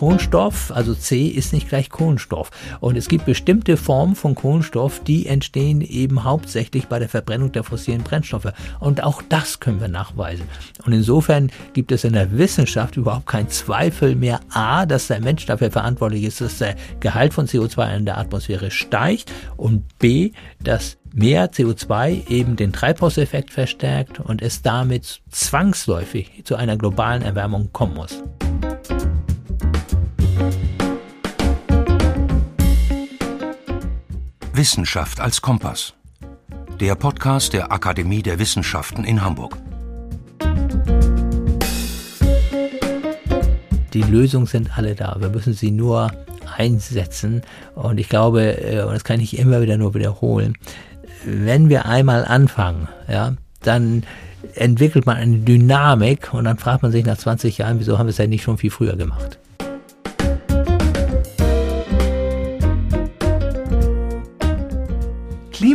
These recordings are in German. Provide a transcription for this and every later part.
Kohlenstoff, also C ist nicht gleich Kohlenstoff. Und es gibt bestimmte Formen von Kohlenstoff, die entstehen eben hauptsächlich bei der Verbrennung der fossilen Brennstoffe. Und auch das können wir nachweisen. Und insofern gibt es in der Wissenschaft überhaupt keinen Zweifel mehr, a, dass der Mensch dafür verantwortlich ist, dass der Gehalt von CO2 in der Atmosphäre steigt und b, dass mehr CO2 eben den Treibhauseffekt verstärkt und es damit zwangsläufig zu einer globalen Erwärmung kommen muss. Wissenschaft als Kompass. Der Podcast der Akademie der Wissenschaften in Hamburg. Die Lösungen sind alle da. Wir müssen sie nur einsetzen. Und ich glaube, äh, und das kann ich immer wieder nur wiederholen, wenn wir einmal anfangen, ja, dann entwickelt man eine Dynamik und dann fragt man sich nach 20 Jahren, wieso haben wir es ja nicht schon viel früher gemacht.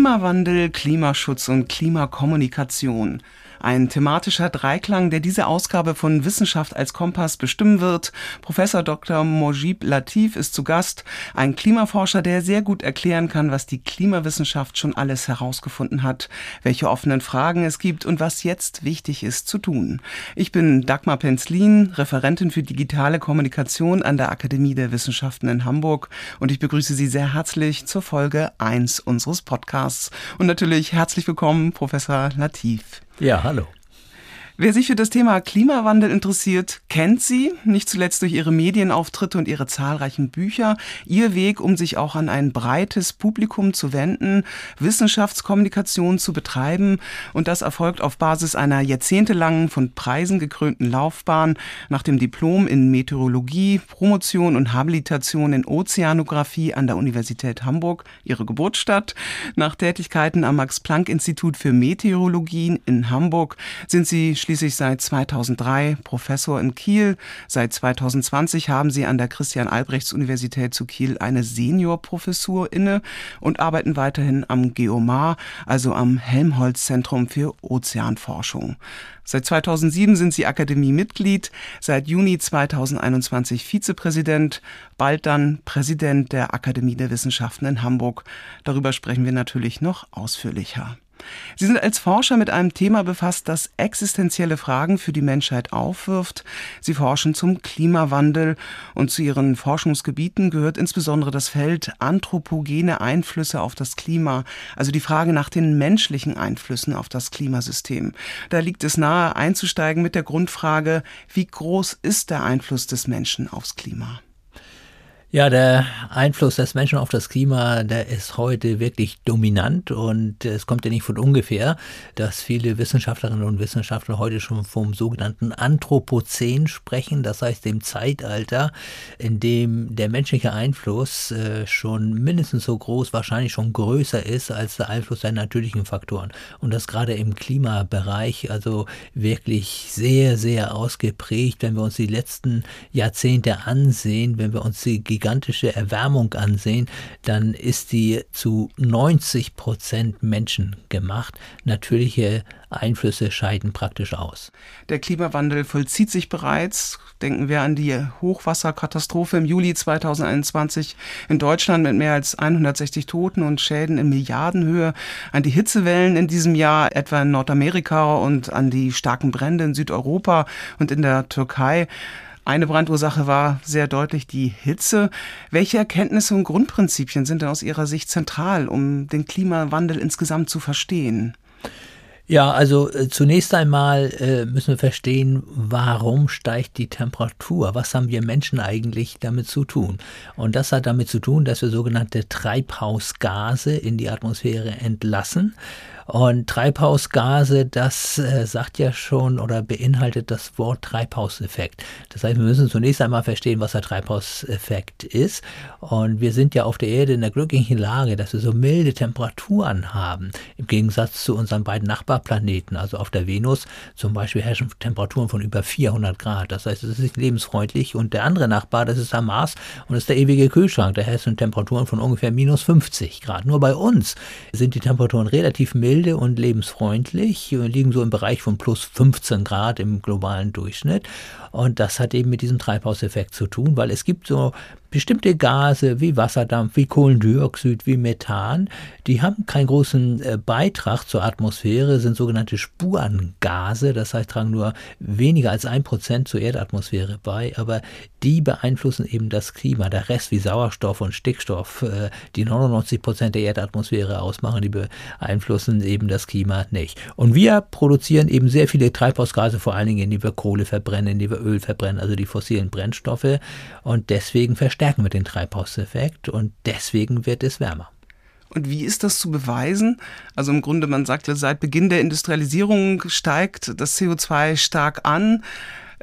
Klimawandel, Klimaschutz und Klimakommunikation. Ein thematischer Dreiklang, der diese Ausgabe von Wissenschaft als Kompass bestimmen wird. Professor Dr. Mojib Latif ist zu Gast, ein Klimaforscher, der sehr gut erklären kann, was die Klimawissenschaft schon alles herausgefunden hat, welche offenen Fragen es gibt und was jetzt wichtig ist zu tun. Ich bin Dagmar Penzlin, Referentin für digitale Kommunikation an der Akademie der Wissenschaften in Hamburg und ich begrüße Sie sehr herzlich zur Folge 1 unseres Podcasts. Und natürlich herzlich willkommen, Professor Latif. Ja, hallo. Wer sich für das Thema Klimawandel interessiert, kennt sie, nicht zuletzt durch ihre Medienauftritte und ihre zahlreichen Bücher. Ihr Weg, um sich auch an ein breites Publikum zu wenden, Wissenschaftskommunikation zu betreiben. Und das erfolgt auf Basis einer jahrzehntelangen, von Preisen gekrönten Laufbahn nach dem Diplom in Meteorologie, Promotion und Habilitation in Ozeanographie an der Universität Hamburg, ihre Geburtsstadt. Nach Tätigkeiten am Max-Planck-Institut für Meteorologie in Hamburg sind sie schließlich seit 2003 Professor in Kiel. Seit 2020 haben sie an der Christian-Albrechts-Universität zu Kiel eine Seniorprofessur inne und arbeiten weiterhin am Geomar, also am Helmholtz-Zentrum für Ozeanforschung. Seit 2007 sind sie Akademie-Mitglied, seit Juni 2021 Vizepräsident, bald dann Präsident der Akademie der Wissenschaften in Hamburg. Darüber sprechen wir natürlich noch ausführlicher. Sie sind als Forscher mit einem Thema befasst, das existenzielle Fragen für die Menschheit aufwirft. Sie forschen zum Klimawandel und zu Ihren Forschungsgebieten gehört insbesondere das Feld anthropogene Einflüsse auf das Klima, also die Frage nach den menschlichen Einflüssen auf das Klimasystem. Da liegt es nahe einzusteigen mit der Grundfrage, wie groß ist der Einfluss des Menschen aufs Klima? Ja, der Einfluss des Menschen auf das Klima, der ist heute wirklich dominant und es kommt ja nicht von ungefähr, dass viele Wissenschaftlerinnen und Wissenschaftler heute schon vom sogenannten Anthropozän sprechen, das heißt dem Zeitalter, in dem der menschliche Einfluss äh, schon mindestens so groß, wahrscheinlich schon größer ist als der Einfluss der natürlichen Faktoren. Und das gerade im Klimabereich, also wirklich sehr, sehr ausgeprägt, wenn wir uns die letzten Jahrzehnte ansehen, wenn wir uns die gigantische Erwärmung ansehen, dann ist die zu 90 Prozent Menschen gemacht. Natürliche Einflüsse scheiden praktisch aus. Der Klimawandel vollzieht sich bereits. Denken wir an die Hochwasserkatastrophe im Juli 2021 in Deutschland mit mehr als 160 Toten und Schäden in Milliardenhöhe, an die Hitzewellen in diesem Jahr etwa in Nordamerika und an die starken Brände in Südeuropa und in der Türkei. Eine Brandursache war sehr deutlich die Hitze. Welche Erkenntnisse und Grundprinzipien sind denn aus Ihrer Sicht zentral, um den Klimawandel insgesamt zu verstehen? Ja, also äh, zunächst einmal äh, müssen wir verstehen, warum steigt die Temperatur? Was haben wir Menschen eigentlich damit zu tun? Und das hat damit zu tun, dass wir sogenannte Treibhausgase in die Atmosphäre entlassen. Und Treibhausgase, das äh, sagt ja schon oder beinhaltet das Wort Treibhauseffekt. Das heißt, wir müssen zunächst einmal verstehen, was der Treibhauseffekt ist. Und wir sind ja auf der Erde in der glücklichen Lage, dass wir so milde Temperaturen haben. Im Gegensatz zu unseren beiden Nachbarplaneten. Also auf der Venus zum Beispiel herrschen Temperaturen von über 400 Grad. Das heißt, es ist lebensfreundlich. Und der andere Nachbar, das ist der Mars und das ist der ewige Kühlschrank. Da herrschen Temperaturen von ungefähr minus 50 Grad. Nur bei uns sind die Temperaturen relativ mild milde und lebensfreundlich, liegen so im Bereich von plus 15 Grad im globalen Durchschnitt. Und das hat eben mit diesem Treibhauseffekt zu tun, weil es gibt so bestimmte Gase wie Wasserdampf, wie Kohlendioxid, wie Methan, die haben keinen großen äh, Beitrag zur Atmosphäre, sind sogenannte Spurengase, das heißt, tragen nur weniger als ein Prozent zur Erdatmosphäre bei, aber die beeinflussen eben das Klima. Der Rest wie Sauerstoff und Stickstoff, äh, die 99 Prozent der Erdatmosphäre ausmachen, die beeinflussen eben das Klima nicht. Und wir produzieren eben sehr viele Treibhausgase, vor allen Dingen, indem wir Kohle verbrennen, indem wir Öl verbrennen, also die fossilen Brennstoffe. Und deswegen verstärken wir den Treibhauseffekt und deswegen wird es wärmer. Und wie ist das zu beweisen? Also im Grunde, man sagt ja, seit Beginn der Industrialisierung steigt das CO2 stark an.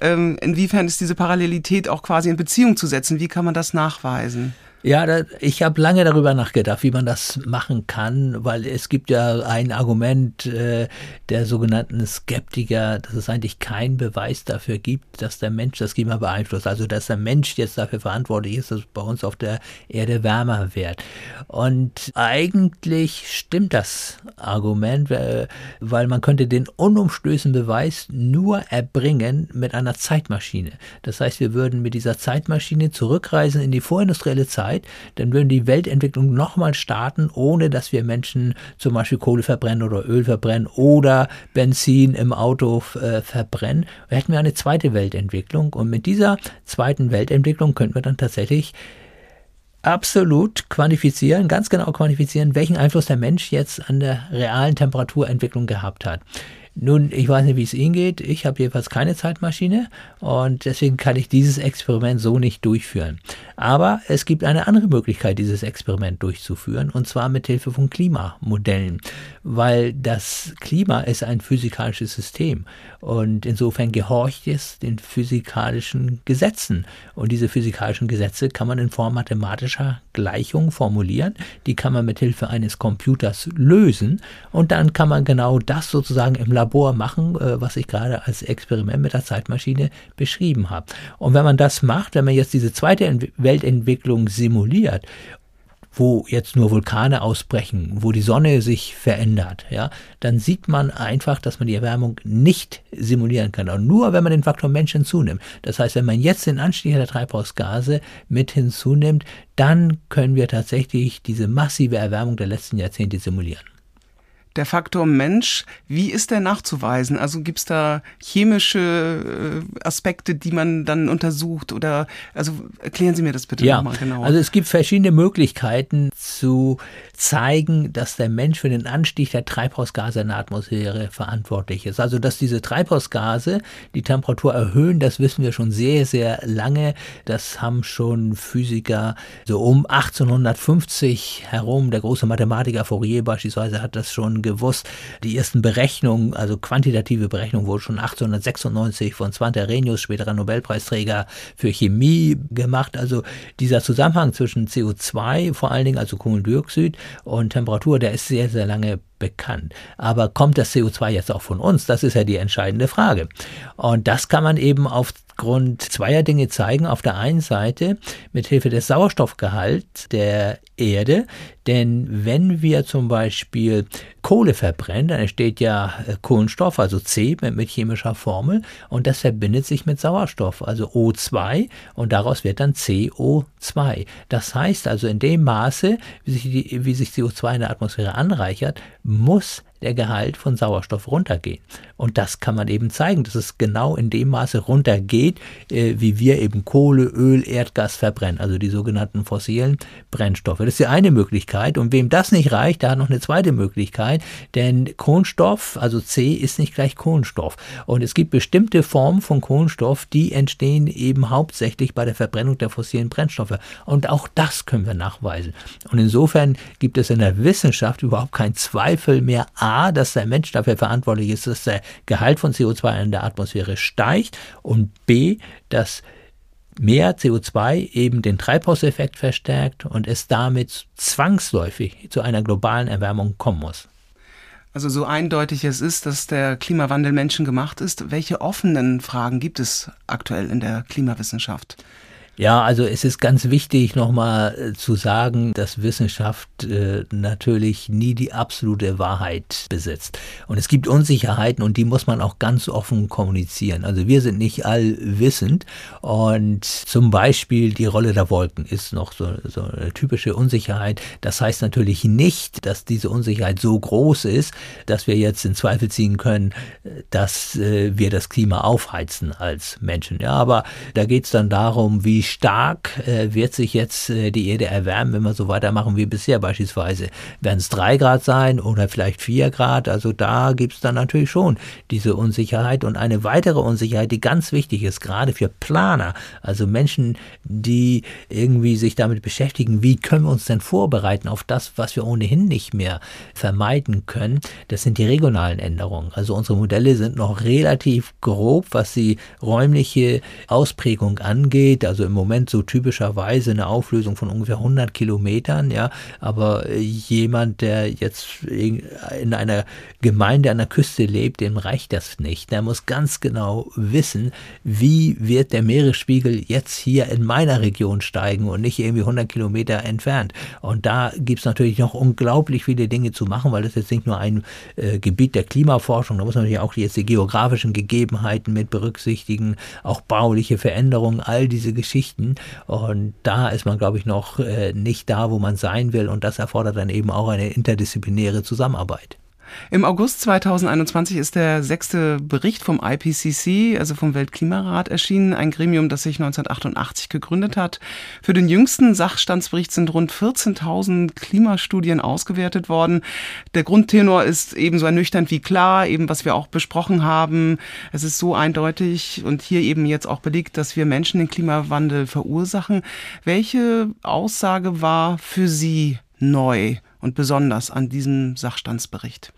Ähm, inwiefern ist diese Parallelität auch quasi in Beziehung zu setzen? Wie kann man das nachweisen? Ja, da, ich habe lange darüber nachgedacht, wie man das machen kann, weil es gibt ja ein Argument äh, der sogenannten Skeptiker, dass es eigentlich keinen Beweis dafür gibt, dass der Mensch das Klima beeinflusst. Also dass der Mensch jetzt dafür verantwortlich ist, dass es bei uns auf der Erde wärmer wird. Und eigentlich stimmt das Argument, weil man könnte den unumstößenden Beweis nur erbringen mit einer Zeitmaschine. Das heißt, wir würden mit dieser Zeitmaschine zurückreisen in die vorindustrielle Zeit Zeit, dann würden die Weltentwicklung nochmal starten, ohne dass wir Menschen zum Beispiel Kohle verbrennen oder Öl verbrennen oder Benzin im Auto äh, verbrennen. Wir hätten wir eine zweite Weltentwicklung und mit dieser zweiten Weltentwicklung könnten wir dann tatsächlich absolut quantifizieren, ganz genau quantifizieren, welchen Einfluss der Mensch jetzt an der realen Temperaturentwicklung gehabt hat. Nun, ich weiß nicht, wie es Ihnen geht. Ich habe jedenfalls keine Zeitmaschine und deswegen kann ich dieses Experiment so nicht durchführen. Aber es gibt eine andere Möglichkeit, dieses Experiment durchzuführen und zwar mit Hilfe von Klimamodellen, weil das Klima ist ein physikalisches System und insofern gehorcht es den physikalischen Gesetzen und diese physikalischen Gesetze kann man in Form mathematischer Gleichungen formulieren, die kann man mit Hilfe eines Computers lösen und dann kann man genau das sozusagen im Labor machen, äh, was ich gerade als Experiment mit der Zeitmaschine beschrieben habe. Und wenn man das macht, wenn man jetzt diese zweite Weltentwicklung simuliert wo jetzt nur Vulkane ausbrechen, wo die Sonne sich verändert, ja, dann sieht man einfach, dass man die Erwärmung nicht simulieren kann. Und nur wenn man den Faktor Mensch hinzunimmt. Das heißt, wenn man jetzt den Anstieg der Treibhausgase mit hinzunimmt, dann können wir tatsächlich diese massive Erwärmung der letzten Jahrzehnte simulieren der Faktor Mensch, wie ist der nachzuweisen? Also gibt es da chemische äh, Aspekte, die man dann untersucht? Oder also erklären Sie mir das bitte ja, nochmal genauer. Also es gibt verschiedene Möglichkeiten zu zeigen, dass der Mensch für den Anstieg der Treibhausgase in der Atmosphäre verantwortlich ist. Also dass diese Treibhausgase die Temperatur erhöhen, das wissen wir schon sehr, sehr lange. Das haben schon Physiker so um 1850 herum, der große Mathematiker Fourier beispielsweise hat das schon gewusst. Die ersten Berechnungen, also quantitative Berechnungen, wurden schon 1896 von Svante Arrhenius, späterer Nobelpreisträger für Chemie, gemacht. Also dieser Zusammenhang zwischen CO2, vor allen Dingen also Kohlendioxid und Temperatur, der ist sehr, sehr lange bekannt. Aber kommt das CO2 jetzt auch von uns? Das ist ja die entscheidende Frage. Und das kann man eben aufgrund zweier Dinge zeigen. Auf der einen Seite mit Hilfe des Sauerstoffgehalts der Erde, denn wenn wir zum Beispiel Kohle verbrennen, dann entsteht ja äh, Kohlenstoff, also C mit, chemischer Formel, und das verbindet sich mit Sauerstoff, also O2, und daraus wird dann CO2. Das heißt also, in dem Maße, wie sich, die, wie sich CO2 in der Atmosphäre anreichert, muss der Gehalt von Sauerstoff runtergehen. Und das kann man eben zeigen, dass es genau in dem Maße runtergeht, äh, wie wir eben Kohle, Öl, Erdgas verbrennen, also die sogenannten fossilen Brennstoffe. Das ist die eine Möglichkeit. Und wem das nicht reicht, der hat noch eine zweite Möglichkeit, denn Kohlenstoff, also C, ist nicht gleich Kohlenstoff. Und es gibt bestimmte Formen von Kohlenstoff, die entstehen eben hauptsächlich bei der Verbrennung der fossilen Brennstoffe. Und auch das können wir nachweisen. Und insofern gibt es in der Wissenschaft überhaupt keinen Zweifel mehr, dass der Mensch dafür verantwortlich ist, dass der Gehalt von CO2 in der Atmosphäre steigt und B, dass mehr CO2 eben den Treibhauseffekt verstärkt und es damit zwangsläufig zu einer globalen Erwärmung kommen muss. Also so eindeutig es ist, dass der Klimawandel menschengemacht ist, welche offenen Fragen gibt es aktuell in der Klimawissenschaft? Ja, also es ist ganz wichtig nochmal äh, zu sagen, dass Wissenschaft äh, natürlich nie die absolute Wahrheit besitzt. Und es gibt Unsicherheiten und die muss man auch ganz offen kommunizieren. Also wir sind nicht allwissend und zum Beispiel die Rolle der Wolken ist noch so, so eine typische Unsicherheit. Das heißt natürlich nicht, dass diese Unsicherheit so groß ist, dass wir jetzt in Zweifel ziehen können, dass äh, wir das Klima aufheizen als Menschen. Ja, aber da geht es dann darum, wie stark äh, wird sich jetzt äh, die Erde erwärmen, wenn wir so weitermachen wie bisher beispielsweise. Werden es drei Grad sein oder vielleicht vier Grad? Also da gibt es dann natürlich schon diese Unsicherheit und eine weitere Unsicherheit, die ganz wichtig ist, gerade für Planer, also Menschen, die irgendwie sich damit beschäftigen, wie können wir uns denn vorbereiten auf das, was wir ohnehin nicht mehr vermeiden können. Das sind die regionalen Änderungen. Also unsere Modelle sind noch relativ grob, was die räumliche Ausprägung angeht. Also im Moment so typischerweise eine Auflösung von ungefähr 100 Kilometern, ja. Aber jemand, der jetzt in einer Gemeinde an der Küste lebt, dem reicht das nicht. Der muss ganz genau wissen, wie wird der Meeresspiegel jetzt hier in meiner Region steigen und nicht irgendwie 100 Kilometer entfernt. Und da gibt es natürlich noch unglaublich viele Dinge zu machen, weil das jetzt nicht nur ein äh, Gebiet der Klimaforschung, da muss man natürlich auch jetzt die geografischen Gegebenheiten mit berücksichtigen, auch bauliche Veränderungen, all diese Geschichten. Und da ist man, glaube ich, noch äh, nicht da, wo man sein will. Und das erfordert dann eben auch eine interdisziplinäre Zusammenarbeit. Im August 2021 ist der sechste Bericht vom IPCC, also vom Weltklimarat, erschienen, ein Gremium, das sich 1988 gegründet hat. Für den jüngsten Sachstandsbericht sind rund 14.000 Klimastudien ausgewertet worden. Der Grundtenor ist ebenso ernüchternd wie klar, eben was wir auch besprochen haben. Es ist so eindeutig und hier eben jetzt auch belegt, dass wir Menschen den Klimawandel verursachen. Welche Aussage war für Sie neu und besonders an diesem Sachstandsbericht?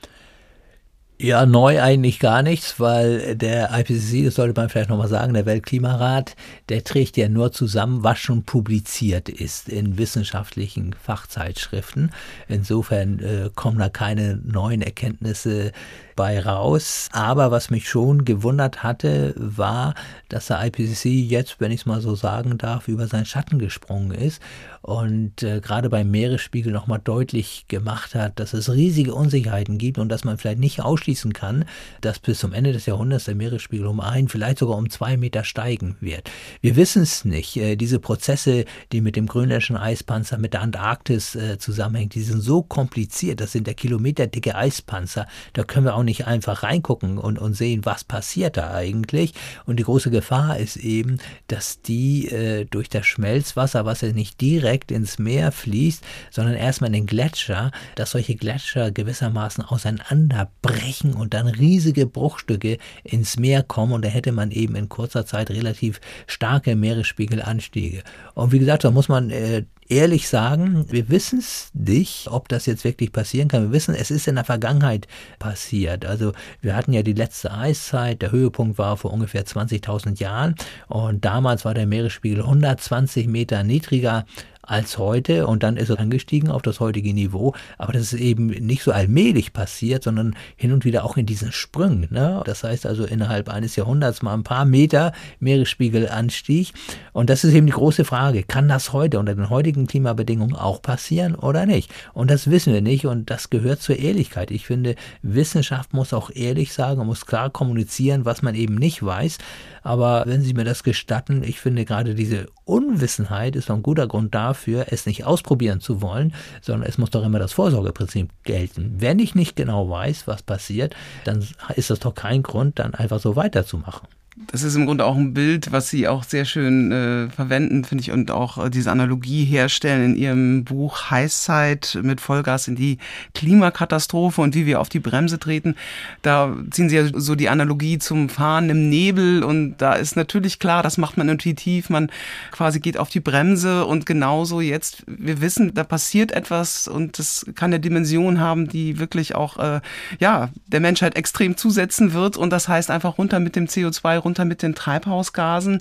Ja, neu eigentlich gar nichts, weil der IPCC, das sollte man vielleicht nochmal sagen, der Weltklimarat, der trägt ja nur zusammen, was schon publiziert ist in wissenschaftlichen Fachzeitschriften. Insofern äh, kommen da keine neuen Erkenntnisse bei raus. Aber was mich schon gewundert hatte, war, dass der IPCC jetzt, wenn ich es mal so sagen darf, über seinen Schatten gesprungen ist und äh, gerade beim Meeresspiegel nochmal deutlich gemacht hat, dass es riesige Unsicherheiten gibt und dass man vielleicht nicht ausschließen kann, dass bis zum Ende des Jahrhunderts der Meeresspiegel um ein, vielleicht sogar um zwei Meter steigen wird. Wir wissen es nicht. Äh, diese Prozesse, die mit dem grönländischen Eispanzer, mit der Antarktis äh, zusammenhängen, die sind so kompliziert. Das sind der kilometerdicke Eispanzer. Da können wir auch nicht einfach reingucken und, und sehen, was passiert da eigentlich. Und die große Gefahr ist eben, dass die äh, durch das Schmelzwasser, was ja nicht direkt direkt ins Meer fließt, sondern erstmal in den Gletscher, dass solche Gletscher gewissermaßen auseinanderbrechen und dann riesige Bruchstücke ins Meer kommen und da hätte man eben in kurzer Zeit relativ starke Meeresspiegelanstiege. Und wie gesagt, da muss man äh, ehrlich sagen, wir wissen es nicht, ob das jetzt wirklich passieren kann. Wir wissen, es ist in der Vergangenheit passiert. Also wir hatten ja die letzte Eiszeit, der Höhepunkt war vor ungefähr 20.000 Jahren und damals war der Meeresspiegel 120 Meter niedriger als heute und dann ist er angestiegen auf das heutige Niveau. Aber das ist eben nicht so allmählich passiert, sondern hin und wieder auch in diesen Sprüngen. Ne? Das heißt also innerhalb eines Jahrhunderts mal ein paar Meter Meeresspiegelanstieg. Und das ist eben die große Frage. Kann das heute unter den heutigen Klimabedingungen auch passieren oder nicht? Und das wissen wir nicht und das gehört zur Ehrlichkeit. Ich finde, Wissenschaft muss auch ehrlich sagen, muss klar kommunizieren, was man eben nicht weiß. Aber wenn Sie mir das gestatten, ich finde gerade diese Unwissenheit ist ein guter Grund dafür, es nicht ausprobieren zu wollen, sondern es muss doch immer das Vorsorgeprinzip gelten. Wenn ich nicht genau weiß, was passiert, dann ist das doch kein Grund, dann einfach so weiterzumachen das ist im Grunde auch ein Bild, was Sie auch sehr schön äh, verwenden, finde ich, und auch äh, diese Analogie herstellen in Ihrem Buch Heißzeit mit Vollgas in die Klimakatastrophe und wie wir auf die Bremse treten. Da ziehen Sie ja so die Analogie zum Fahren im Nebel und da ist natürlich klar, das macht man intuitiv, man quasi geht auf die Bremse und genauso jetzt, wir wissen, da passiert etwas und das kann eine Dimension haben, die wirklich auch, äh, ja, der Menschheit extrem zusetzen wird und das heißt einfach runter mit dem CO2 runter mit den Treibhausgasen.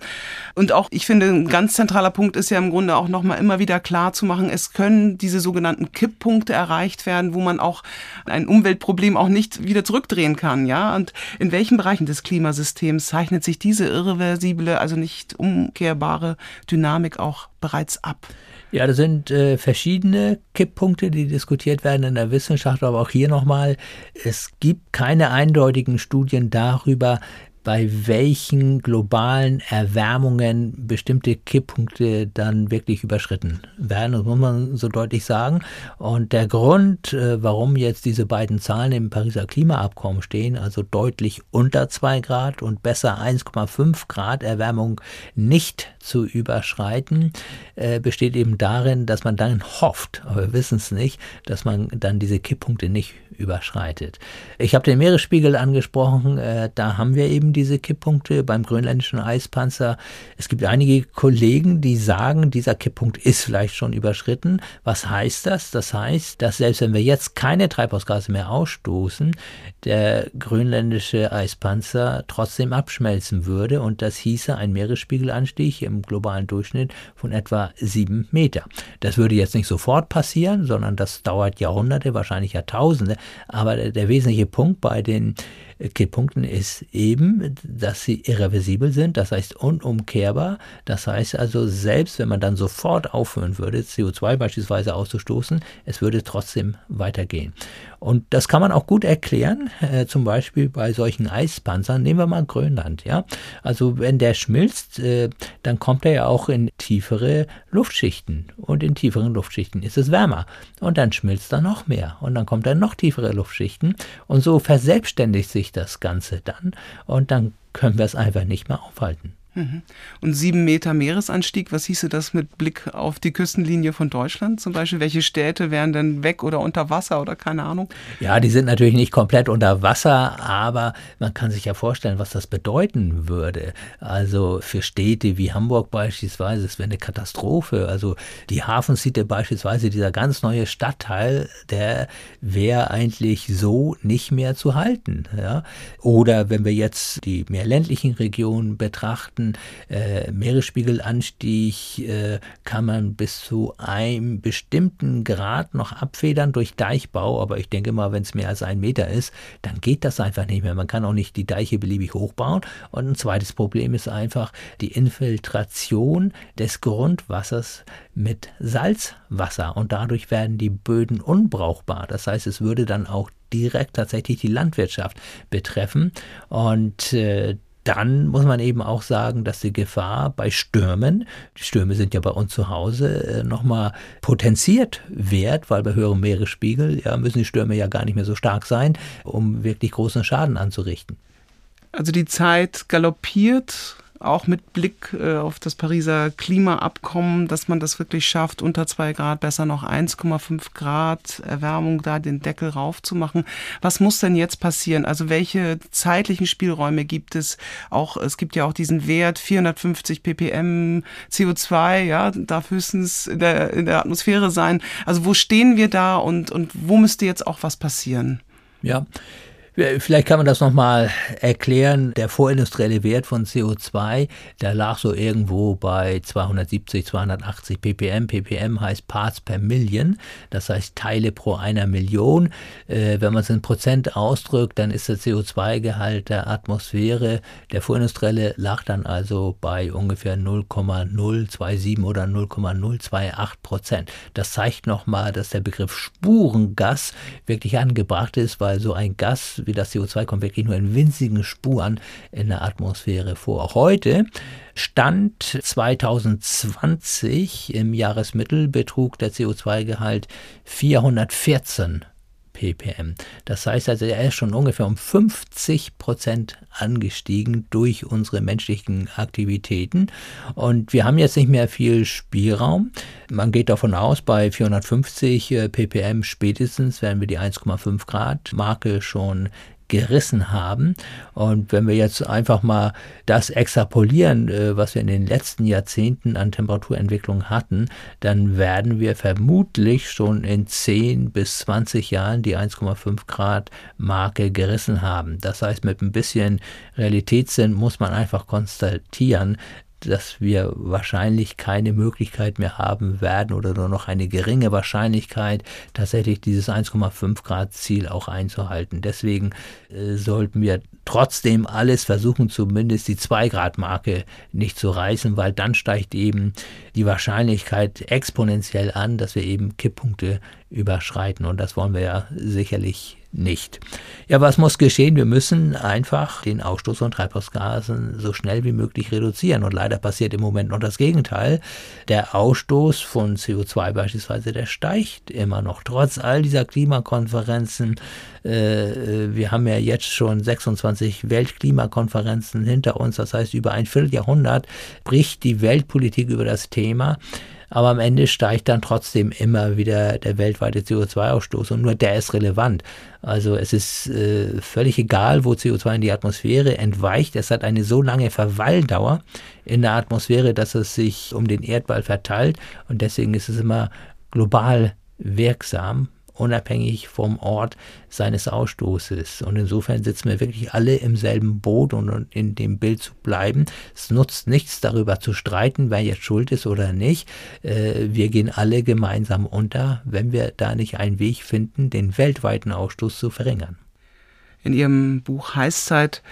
Und auch, ich finde, ein ganz zentraler Punkt ist ja im Grunde auch nochmal immer wieder klar zu machen, es können diese sogenannten Kipppunkte erreicht werden, wo man auch ein Umweltproblem auch nicht wieder zurückdrehen kann, ja. Und in welchen Bereichen des Klimasystems zeichnet sich diese irreversible, also nicht umkehrbare Dynamik auch bereits ab? Ja, das sind äh, verschiedene Kipppunkte, die diskutiert werden in der Wissenschaft, aber auch hier nochmal, es gibt keine eindeutigen Studien darüber, bei welchen globalen Erwärmungen bestimmte Kipppunkte dann wirklich überschritten werden. Das muss man so deutlich sagen. Und der Grund, äh, warum jetzt diese beiden Zahlen im Pariser Klimaabkommen stehen, also deutlich unter 2 Grad und besser 1,5 Grad Erwärmung nicht zu überschreiten, äh, besteht eben darin, dass man dann hofft, aber wir wissen es nicht, dass man dann diese Kipppunkte nicht überschreitet. Ich habe den Meeresspiegel angesprochen, äh, da haben wir eben diese Kipppunkte beim grönländischen Eispanzer. Es gibt einige Kollegen, die sagen, dieser Kipppunkt ist vielleicht schon überschritten. Was heißt das? Das heißt, dass selbst wenn wir jetzt keine Treibhausgase mehr ausstoßen, der grönländische Eispanzer trotzdem abschmelzen würde und das hieße ein Meeresspiegelanstieg im globalen Durchschnitt von etwa sieben Meter. Das würde jetzt nicht sofort passieren, sondern das dauert Jahrhunderte, wahrscheinlich Jahrtausende. Aber der, der wesentliche Punkt bei den Kipppunkten ist eben, dass sie irreversibel sind, das heißt unumkehrbar. Das heißt also, selbst wenn man dann sofort aufhören würde, CO2 beispielsweise auszustoßen, es würde trotzdem weitergehen. Und das kann man auch gut erklären, äh, zum Beispiel bei solchen Eispanzern. Nehmen wir mal Grönland, ja. Also wenn der schmilzt, äh, dann kommt er ja auch in tiefere Luftschichten. Und in tieferen Luftschichten ist es wärmer. Und dann schmilzt er noch mehr. Und dann kommt er in noch tiefere Luftschichten. Und so verselbstständigt sich das Ganze dann. Und dann können wir es einfach nicht mehr aufhalten. Mhm. Und sieben Meter Meeresanstieg, was hieße das mit Blick auf die Küstenlinie von Deutschland zum Beispiel? Welche Städte wären denn weg oder unter Wasser oder keine Ahnung? Ja, die sind natürlich nicht komplett unter Wasser, aber man kann sich ja vorstellen, was das bedeuten würde. Also für Städte wie Hamburg beispielsweise, es wäre eine Katastrophe. Also die Hafensitte beispielsweise, dieser ganz neue Stadtteil, der wäre eigentlich so nicht mehr zu halten. Ja? Oder wenn wir jetzt die mehr ländlichen Regionen betrachten, bestimmten äh, Meeresspiegelanstieg äh, kann man bis zu einem bestimmten Grad noch abfedern durch Deichbau. Aber ich denke mal, wenn es mehr als ein Meter ist, dann geht das einfach nicht mehr. Man kann auch nicht die Deiche beliebig hochbauen. Und ein zweites Problem ist einfach die Infiltration des Grundwassers mit Salzwasser. Und dadurch werden die Böden unbrauchbar. Das heißt, es würde dann auch direkt tatsächlich die Landwirtschaft betreffen. Und äh, dann muss man eben auch sagen, dass die Gefahr bei Stürmen, die Stürme sind ja bei uns zu Hause, äh, nochmal potenziert wird, weil bei höherem Meeresspiegel ja, müssen die Stürme ja gar nicht mehr so stark sein, um wirklich großen Schaden anzurichten. Also die Zeit galoppiert auch mit Blick äh, auf das Pariser Klimaabkommen, dass man das wirklich schafft, unter zwei Grad, besser noch 1,5 Grad Erwärmung da den Deckel raufzumachen. Was muss denn jetzt passieren? Also welche zeitlichen Spielräume gibt es? Auch, es gibt ja auch diesen Wert 450 ppm CO2, ja, darf höchstens in der, in der Atmosphäre sein. Also wo stehen wir da und, und wo müsste jetzt auch was passieren? Ja, Vielleicht kann man das nochmal erklären. Der vorindustrielle Wert von CO2, der lag so irgendwo bei 270, 280 ppm. ppm heißt Parts per Million, das heißt Teile pro einer Million. Äh, wenn man es in Prozent ausdrückt, dann ist der CO2-Gehalt der Atmosphäre, der vorindustrielle lag dann also bei ungefähr 0,027 oder 0,028 Prozent. Das zeigt nochmal, dass der Begriff Spurengas wirklich angebracht ist, weil so ein Gas wie das CO2 kommt wirklich nur in winzigen Spuren in der Atmosphäre vor. Heute Stand 2020 im Jahresmittel betrug der CO2-Gehalt 414 ppm. Das heißt also, er ist schon ungefähr um 50 Prozent angestiegen durch unsere menschlichen Aktivitäten. Und wir haben jetzt nicht mehr viel Spielraum. Man geht davon aus, bei 450 ppm spätestens werden wir die 1,5 Grad Marke schon gerissen haben. Und wenn wir jetzt einfach mal das extrapolieren, äh, was wir in den letzten Jahrzehnten an Temperaturentwicklung hatten, dann werden wir vermutlich schon in 10 bis 20 Jahren die 1,5 Grad Marke gerissen haben. Das heißt, mit ein bisschen Realitätssinn muss man einfach konstatieren, dass wir wahrscheinlich keine Möglichkeit mehr haben werden oder nur noch eine geringe Wahrscheinlichkeit, tatsächlich dieses 1,5 Grad Ziel auch einzuhalten. Deswegen äh, sollten wir trotzdem alles versuchen, zumindest die 2 Grad Marke nicht zu reißen, weil dann steigt eben die Wahrscheinlichkeit exponentiell an, dass wir eben Kipppunkte überschreiten und das wollen wir ja sicherlich nicht. Ja, was muss geschehen? Wir müssen einfach den Ausstoß von Treibhausgasen so schnell wie möglich reduzieren. Und leider passiert im Moment noch das Gegenteil. Der Ausstoß von CO2 beispielsweise, der steigt immer noch, trotz all dieser Klimakonferenzen. Äh, wir haben ja jetzt schon 26 Weltklimakonferenzen hinter uns. Das heißt, über ein Vierteljahrhundert bricht die Weltpolitik über das Thema aber am Ende steigt dann trotzdem immer wieder der weltweite CO2-Ausstoß und nur der ist relevant. Also es ist äh, völlig egal, wo CO2 in die Atmosphäre entweicht. Es hat eine so lange Verweildauer in der Atmosphäre, dass es sich um den Erdball verteilt und deswegen ist es immer global wirksam unabhängig vom Ort seines Ausstoßes. Und insofern sitzen wir wirklich alle im selben Boot und in dem Bild zu bleiben. Es nutzt nichts darüber zu streiten, wer jetzt schuld ist oder nicht. Äh, wir gehen alle gemeinsam unter, wenn wir da nicht einen Weg finden, den weltweiten Ausstoß zu verringern. In Ihrem Buch Heißzeit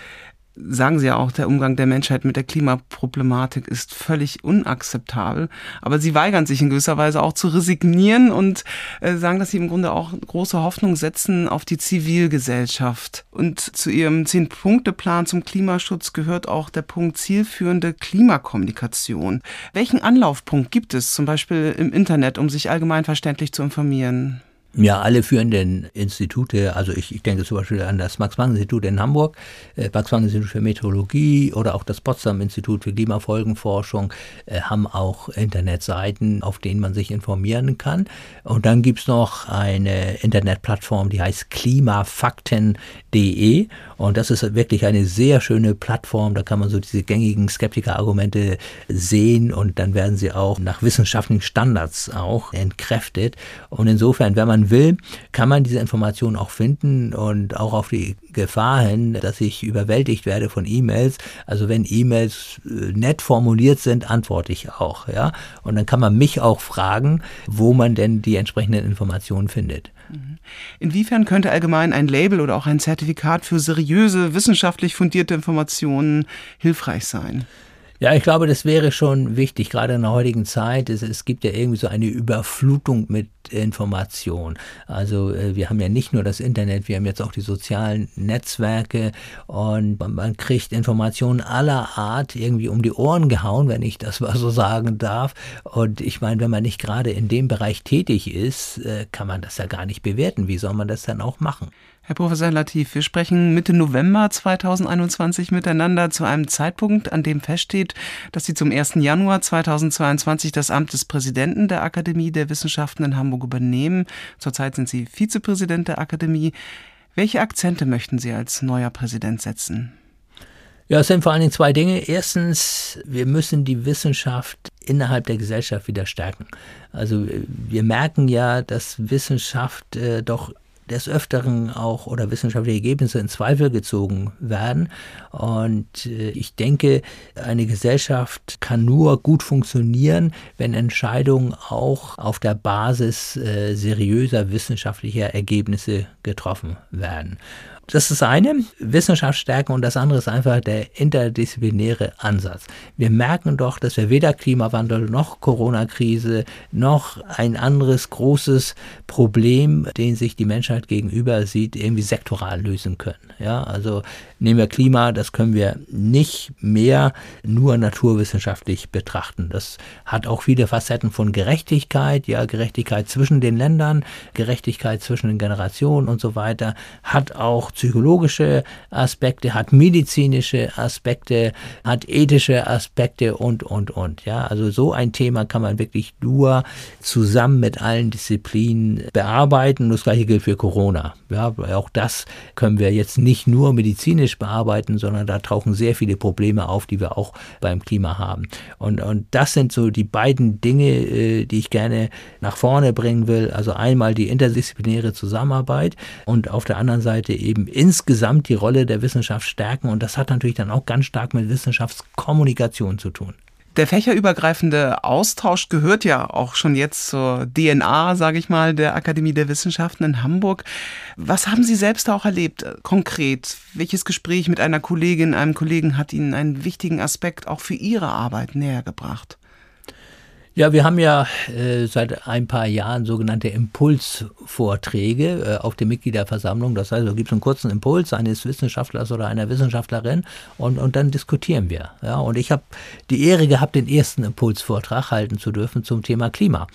sagen Sie ja auch, der Umgang der Menschheit mit der Klimaproblematik ist völlig unakzeptabel. Aber Sie weigern sich in gewisser Weise auch zu resignieren und äh, sagen, dass Sie im Grunde auch große Hoffnung setzen auf die Zivilgesellschaft. Und zu Ihrem Zehn-Punkte-Plan zum Klimaschutz gehört auch der Punkt zielführende Klimakommunikation. Welchen Anlaufpunkt gibt es zum Beispiel im Internet, um sich allgemeinverständlich zu informieren? Ja, alle führenden Institute, also ich, ich denke zum Beispiel an das Max-Planck-Institut in Hamburg, äh, Max-Planck-Institut für Meteorologie oder auch das Potsdam-Institut für Klimafolgenforschung äh, haben auch Internetseiten, auf denen man sich informieren kann. Und dann gibt's noch eine Internetplattform, die heißt klimafakten.de und das ist wirklich eine sehr schöne Plattform, da kann man so diese gängigen Skeptiker-Argumente sehen und dann werden sie auch nach wissenschaftlichen Standards auch entkräftet. Und insofern, wenn man man will, kann man diese Informationen auch finden und auch auf die Gefahr hin, dass ich überwältigt werde von E-Mails. Also wenn E-Mails äh, nett formuliert sind, antworte ich auch, ja. Und dann kann man mich auch fragen, wo man denn die entsprechenden Informationen findet. Mhm. Inwiefern könnte allgemein ein Label oder auch ein Zertifikat für seriöse, wissenschaftlich fundierte Informationen hilfreich sein? Ja, ich glaube, das wäre schon wichtig, gerade in der heutigen Zeit. Es, es gibt ja irgendwie so eine Überflutung mit Information. Also äh, wir haben ja nicht nur das Internet, wir haben jetzt auch die sozialen Netzwerke und man kriegt Informationen aller Art irgendwie um die Ohren gehauen, wenn ich das mal so sagen darf. Und ich meine, wenn man nicht gerade in dem Bereich tätig ist, äh, kann man das ja gar nicht bewerten. Wie soll man das dann auch machen? Herr Professor Latif, wir sprechen Mitte November 2021 miteinander zu einem Zeitpunkt, an dem feststeht, dass Sie zum 1. Januar 2022 das Amt des Präsidenten der Akademie der Wissenschaften in Hamburg übernehmen. Zurzeit sind Sie Vizepräsident der Akademie. Welche Akzente möchten Sie als neuer Präsident setzen? Ja, es sind vor allen Dingen zwei Dinge. Erstens, wir müssen die Wissenschaft innerhalb der Gesellschaft wieder stärken. Also wir merken ja, dass Wissenschaft äh, doch des Öfteren auch oder wissenschaftliche Ergebnisse in Zweifel gezogen werden. Und äh, ich denke, eine Gesellschaft kann nur gut funktionieren, wenn Entscheidungen auch auf der Basis äh, seriöser wissenschaftlicher Ergebnisse getroffen werden. Das ist eine, Wissenschaft stärken und das andere ist einfach der interdisziplinäre Ansatz. Wir merken doch, dass wir weder Klimawandel noch Corona-Krise noch ein anderes großes Problem, den sich die Menschheit gegenüber sieht, irgendwie sektoral lösen können. Ja, also nehmen wir Klima, das können wir nicht mehr nur naturwissenschaftlich betrachten. Das hat auch viele Facetten von Gerechtigkeit, ja, Gerechtigkeit zwischen den Ländern, Gerechtigkeit zwischen den Generationen und so weiter, hat auch psychologische Aspekte, hat medizinische Aspekte, hat ethische Aspekte und, und, und. Ja, also so ein Thema kann man wirklich nur zusammen mit allen Disziplinen bearbeiten. Das gleiche gilt für Corona. Ja, auch das können wir jetzt nicht nur medizinisch bearbeiten, sondern da tauchen sehr viele Probleme auf, die wir auch beim Klima haben. Und, und das sind so die beiden Dinge, äh, die ich gerne nach vorne bringen will. Also einmal die interdisziplinäre Zusammenarbeit und auf der anderen Seite eben insgesamt die Rolle der Wissenschaft stärken. Und das hat natürlich dann auch ganz stark mit Wissenschaftskommunikation zu tun. Der fächerübergreifende Austausch gehört ja auch schon jetzt zur DNA, sage ich mal, der Akademie der Wissenschaften in Hamburg. Was haben Sie selbst auch erlebt, äh, konkret? Welches Gespräch mit einer Kollegin, einem Kollegen hat Ihnen einen wichtigen Aspekt auch für Ihre Arbeit näher gebracht? Ja, wir haben ja äh, seit ein paar Jahren sogenannte Impulsvorträge äh, auf der Mitgliederversammlung. Das heißt, da gibt es einen kurzen Impuls eines Wissenschaftlers oder einer Wissenschaftlerin und, und dann diskutieren wir. Ja, und ich habe die Ehre gehabt, den ersten Impulsvortrag halten zu dürfen zum Thema Klima.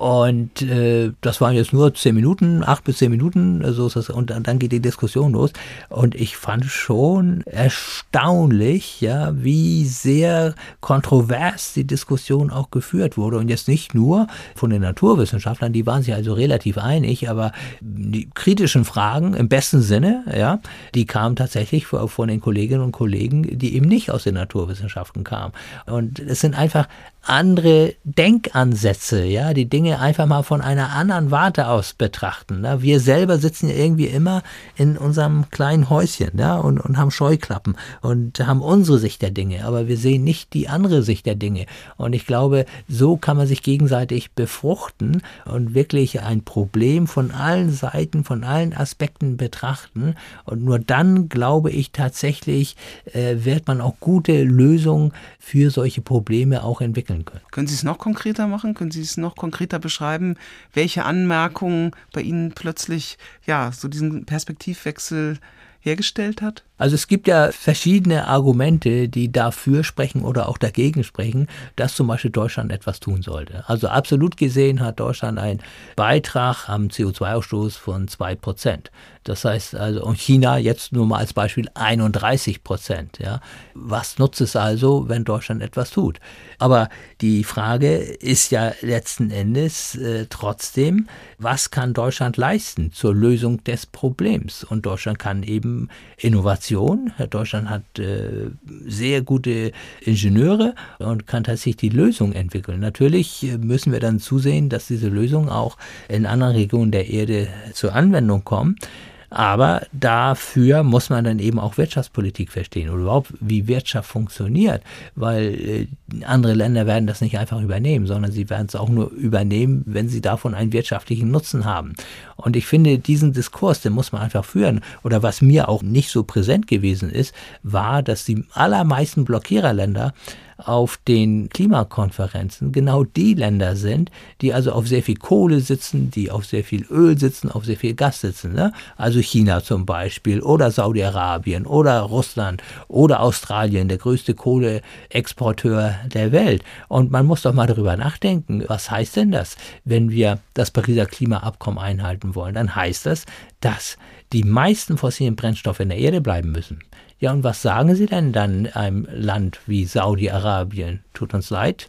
Und äh, das waren jetzt nur zehn Minuten, acht bis zehn Minuten, so ist das, und dann geht die Diskussion los. Und ich fand schon erstaunlich, ja, wie sehr kontrovers die Diskussion auch geführt wurde. Und jetzt nicht nur von den Naturwissenschaftlern, die waren sich also relativ einig, aber die kritischen Fragen im besten Sinne, ja, die kamen tatsächlich von den Kolleginnen und Kollegen, die eben nicht aus den Naturwissenschaften kamen. Und es sind einfach andere Denkansätze, ja, die Dinge einfach mal von einer anderen Warte aus betrachten. Ne? Wir selber sitzen ja irgendwie immer in unserem kleinen Häuschen ja, und, und haben Scheuklappen und haben unsere Sicht der Dinge, aber wir sehen nicht die andere Sicht der Dinge. Und ich glaube, so kann man sich gegenseitig befruchten und wirklich ein Problem von allen Seiten, von allen Aspekten betrachten. Und nur dann, glaube ich, tatsächlich äh, wird man auch gute Lösungen für solche Probleme auch entwickeln entwickeln können. Können Sie es noch konkreter machen? Können Sie es noch konkreter beschreiben, welche Anmerkungen bei Ihnen plötzlich ja so diesen Perspektivwechsel hergestellt hat? Also es gibt ja verschiedene Argumente, die dafür sprechen oder auch dagegen sprechen, dass zum Beispiel Deutschland etwas tun sollte. Also absolut gesehen hat Deutschland einen Beitrag am CO2-Ausstoß von zwei Prozent. Das heißt also, und China jetzt nur mal als Beispiel 31 Prozent. Ja. Was nutzt es also, wenn Deutschland etwas tut? Aber die Frage ist ja letzten Endes äh, trotzdem, was kann Deutschland leisten zur Lösung des Problems? Und Deutschland kann eben Innovation. Deutschland hat äh, sehr gute Ingenieure und kann tatsächlich die Lösung entwickeln. Natürlich äh, müssen wir dann zusehen, dass diese Lösung auch in anderen Regionen der Erde zur Anwendung kommt. Aber dafür muss man dann eben auch Wirtschaftspolitik verstehen oder überhaupt, wie Wirtschaft funktioniert, weil äh, andere Länder werden das nicht einfach übernehmen, sondern sie werden es auch nur übernehmen, wenn sie davon einen wirtschaftlichen Nutzen haben. Und ich finde, diesen Diskurs, den muss man einfach führen. Oder was mir auch nicht so präsent gewesen ist, war, dass die allermeisten Blockiererländer auf den Klimakonferenzen genau die Länder sind, die also auf sehr viel Kohle sitzen, die auf sehr viel Öl sitzen, auf sehr viel Gas sitzen. Ne? Also China zum Beispiel oder Saudi-Arabien oder Russland oder Australien, der größte Kohleexporteur der Welt. Und man muss doch mal darüber nachdenken, was heißt denn das, wenn wir das Pariser Klimaabkommen einhalten wollen? Dann heißt das, dass die meisten fossilen Brennstoffe in der Erde bleiben müssen. Ja, und was sagen Sie denn dann einem Land wie Saudi-Arabien? Tut uns leid,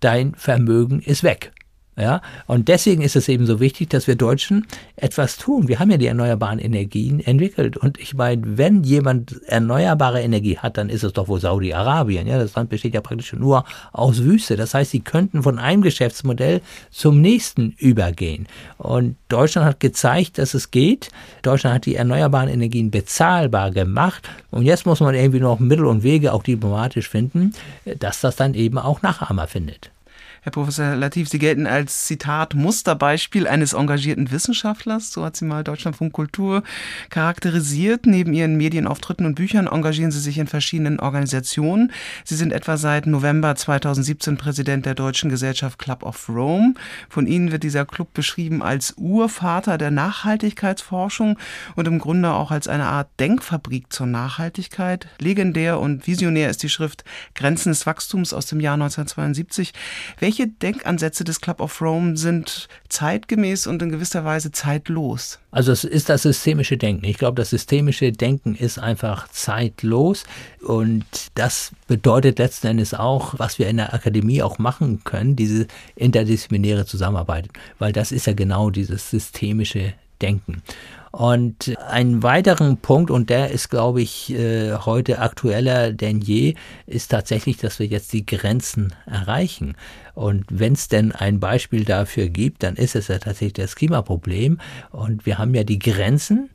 dein Vermögen ist weg. Ja, und deswegen ist es eben so wichtig, dass wir Deutschen etwas tun. Wir haben ja die erneuerbaren Energien entwickelt. Und ich meine, wenn jemand erneuerbare Energie hat, dann ist es doch wohl Saudi-Arabien. Ja, das Land besteht ja praktisch nur aus Wüste. Das heißt, sie könnten von einem Geschäftsmodell zum nächsten übergehen. Und Deutschland hat gezeigt, dass es geht. Deutschland hat die erneuerbaren Energien bezahlbar gemacht. Und jetzt muss man irgendwie noch Mittel und Wege auch diplomatisch finden, dass das dann eben auch Nachahmer findet. Herr Professor Latif, Sie gelten als Zitat Musterbeispiel eines engagierten Wissenschaftlers, so hat sie mal Deutschlandfunk Kultur charakterisiert. Neben Ihren Medienauftritten und Büchern engagieren Sie sich in verschiedenen Organisationen. Sie sind etwa seit November 2017 Präsident der Deutschen Gesellschaft Club of Rome. Von Ihnen wird dieser Club beschrieben als Urvater der Nachhaltigkeitsforschung und im Grunde auch als eine Art Denkfabrik zur Nachhaltigkeit. Legendär und visionär ist die Schrift Grenzen des Wachstums aus dem Jahr 1972. Welche Welche Denkansätze des Club of Rome sind zeitgemäß und in gewisser Weise zeitlos? Also es ist das systemische Denken. Ich glaube, das systemische Denken ist einfach zeitlos und das bedeutet letzten Endes auch, was wir in der Akademie auch machen können, diese interdisziplinäre Zusammenarbeit, weil das ist ja genau dieses systemische Denken. Und einen weiteren Punkt, und der ist, glaube ich, äh, heute aktueller denn je, ist tatsächlich, dass wir jetzt die Grenzen erreichen. Und wenn es denn ein Beispiel dafür gibt, dann ist es ja tatsächlich das Klimaproblem. Und wir haben ja die Grenzen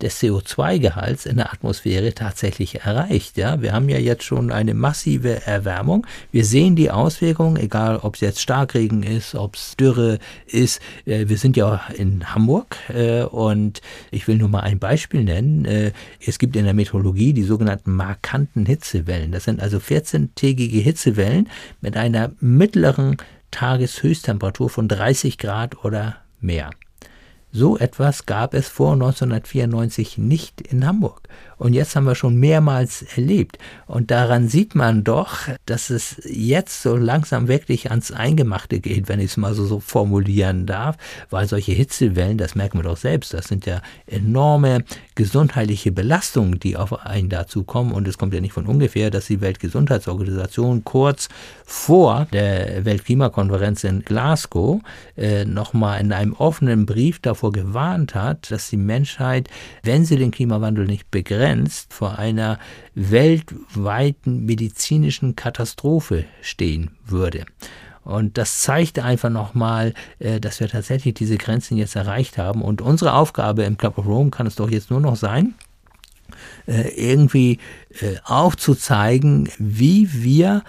des CO2-Gehalts in der Atmosphäre tatsächlich erreicht. Ja, wir haben ja jetzt schon eine massive Erwärmung. Wir sehen die Auswirkungen, egal ob es jetzt Starkregen ist, ob es Dürre ist. Äh, wir sind ja in Hamburg äh, und ich will nur mal ein Beispiel nennen. Äh, es gibt in der Meteorologie die sogenannten markanten Hitzewellen. Das sind also 14-tägige Hitzewellen mit einer mittleren Tageshöchsttemperatur von 30 Grad oder mehr. So etwas gab es vor 1994 nicht in Hamburg. Und jetzt haben wir schon mehrmals erlebt. Und daran sieht man doch, dass es jetzt so langsam wirklich ans Eingemachte geht, wenn ich es mal so, so formulieren darf, weil solche Hitzewellen, das merken wir doch selbst, das sind ja enorme gesundheitliche Belastungen, die auf einen dazu kommen. Und es kommt ja nicht von ungefähr, dass die Weltgesundheitsorganisation kurz vor der Weltklimakonferenz in Glasgow äh, nochmal in einem offenen Brief davor gewarnt hat, dass die Menschheit, wenn sie den Klimawandel nicht begrenzt, vor einer weltweiten medizinischen Katastrophe stehen würde. Und das zeigt einfach nochmal, äh, dass wir tatsächlich diese Grenzen jetzt erreicht haben. Und unsere Aufgabe im Club of Rome kann es doch jetzt nur noch sein, äh, irgendwie äh, aufzuzeigen, wie wir